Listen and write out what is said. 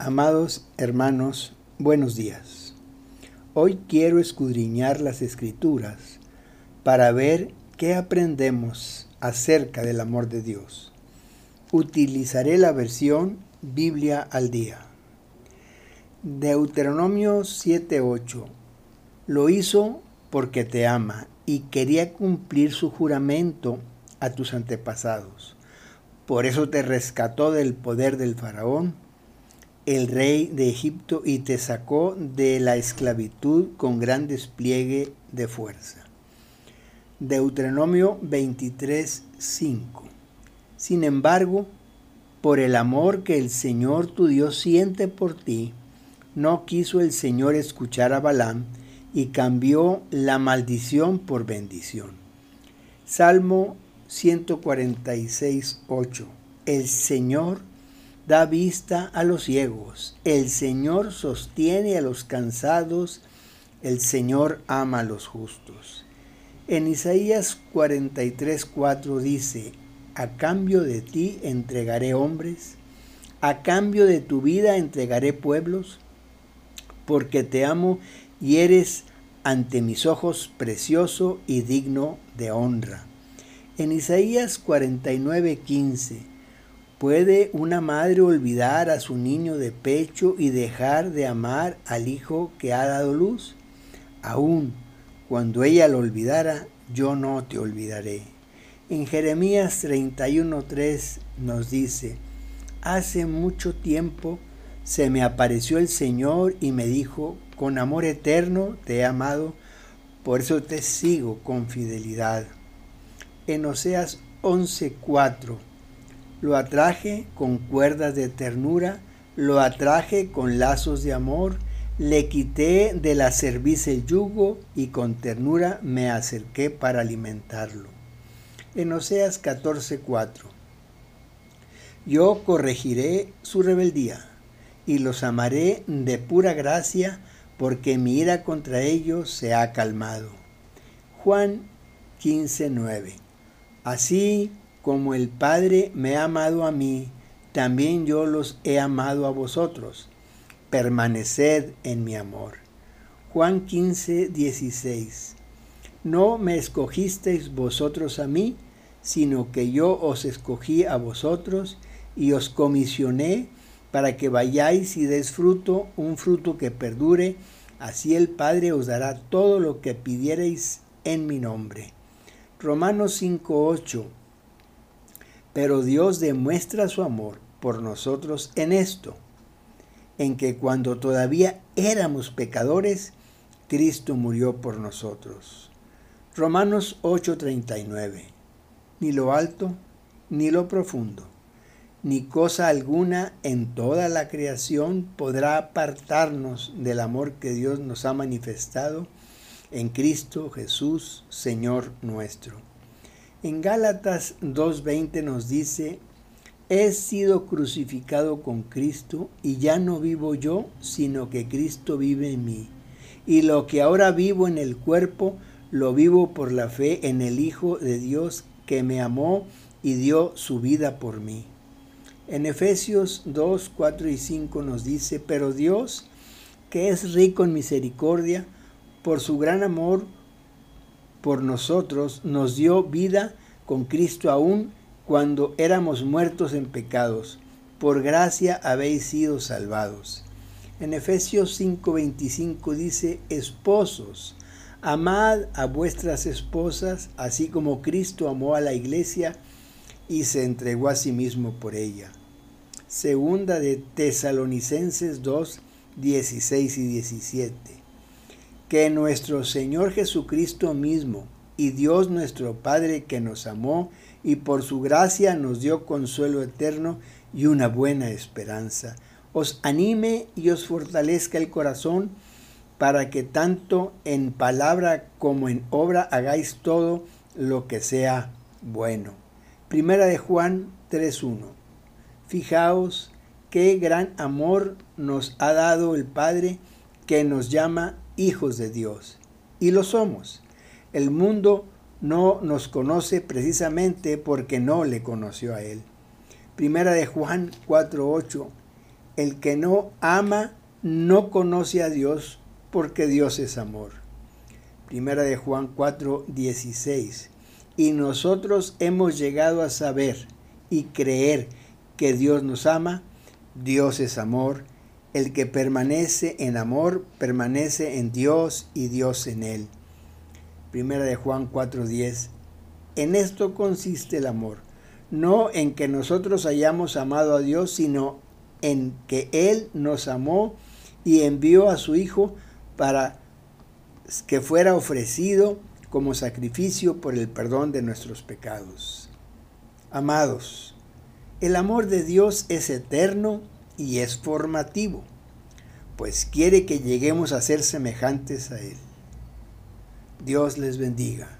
Amados hermanos, buenos días. Hoy quiero escudriñar las escrituras para ver qué aprendemos acerca del amor de Dios. Utilizaré la versión Biblia al día. Deuteronomio 7:8. Lo hizo porque te ama y quería cumplir su juramento a tus antepasados. Por eso te rescató del poder del faraón el rey de Egipto y te sacó de la esclavitud con gran despliegue de fuerza. Deuteronomio 23, 5. Sin embargo, por el amor que el Señor tu Dios siente por ti, no quiso el Señor escuchar a Balaam y cambió la maldición por bendición. Salmo 146, 8. El Señor da vista a los ciegos, el Señor sostiene a los cansados, el Señor ama a los justos. En Isaías 43:4 dice, a cambio de ti entregaré hombres, a cambio de tu vida entregaré pueblos, porque te amo y eres ante mis ojos precioso y digno de honra. En Isaías 49:15 ¿Puede una madre olvidar a su niño de pecho y dejar de amar al hijo que ha dado luz? Aún cuando ella lo olvidara, yo no te olvidaré. En Jeremías 31:3 nos dice, Hace mucho tiempo se me apareció el Señor y me dijo, con amor eterno te he amado, por eso te sigo con fidelidad. En Oseas 11:4 lo atraje con cuerdas de ternura, lo atraje con lazos de amor, le quité de la cerviz el yugo y con ternura me acerqué para alimentarlo. En Oseas 14:4 Yo corregiré su rebeldía y los amaré de pura gracia porque mi ira contra ellos se ha calmado. Juan 15:9 Así como el Padre me ha amado a mí, también yo los he amado a vosotros. Permaneced en mi amor. Juan 15, 16. No me escogisteis vosotros a mí, sino que yo os escogí a vosotros y os comisioné para que vayáis y des fruto, un fruto que perdure, así el Padre os dará todo lo que pidiereis en mi nombre. Romanos 8. Pero Dios demuestra su amor por nosotros en esto, en que cuando todavía éramos pecadores, Cristo murió por nosotros. Romanos 8:39. Ni lo alto, ni lo profundo, ni cosa alguna en toda la creación podrá apartarnos del amor que Dios nos ha manifestado en Cristo Jesús, Señor nuestro. En Gálatas 2.20 nos dice, he sido crucificado con Cristo y ya no vivo yo, sino que Cristo vive en mí. Y lo que ahora vivo en el cuerpo, lo vivo por la fe en el Hijo de Dios que me amó y dio su vida por mí. En Efesios 2, 4 y 5 nos dice, pero Dios, que es rico en misericordia, por su gran amor, por nosotros, nos dio vida con Cristo aún cuando éramos muertos en pecados. Por gracia habéis sido salvados. En Efesios 5:25 dice, esposos, amad a vuestras esposas, así como Cristo amó a la iglesia y se entregó a sí mismo por ella. Segunda de Tesalonicenses 2, 16 y 17 que nuestro Señor Jesucristo mismo y Dios nuestro Padre que nos amó y por su gracia nos dio consuelo eterno y una buena esperanza, os anime y os fortalezca el corazón para que tanto en palabra como en obra hagáis todo lo que sea bueno. Primera de Juan 3.1. Fijaos qué gran amor nos ha dado el Padre que nos llama hijos de Dios. Y lo somos. El mundo no nos conoce precisamente porque no le conoció a Él. Primera de Juan 4:8. El que no ama no conoce a Dios porque Dios es amor. Primera de Juan 4, 16. Y nosotros hemos llegado a saber y creer que Dios nos ama. Dios es amor. El que permanece en amor permanece en Dios y Dios en él. Primera de Juan 4:10. En esto consiste el amor, no en que nosotros hayamos amado a Dios, sino en que Él nos amó y envió a su Hijo para que fuera ofrecido como sacrificio por el perdón de nuestros pecados. Amados, el amor de Dios es eterno y es formativo, pues quiere que lleguemos a ser semejantes a Él. Dios les bendiga.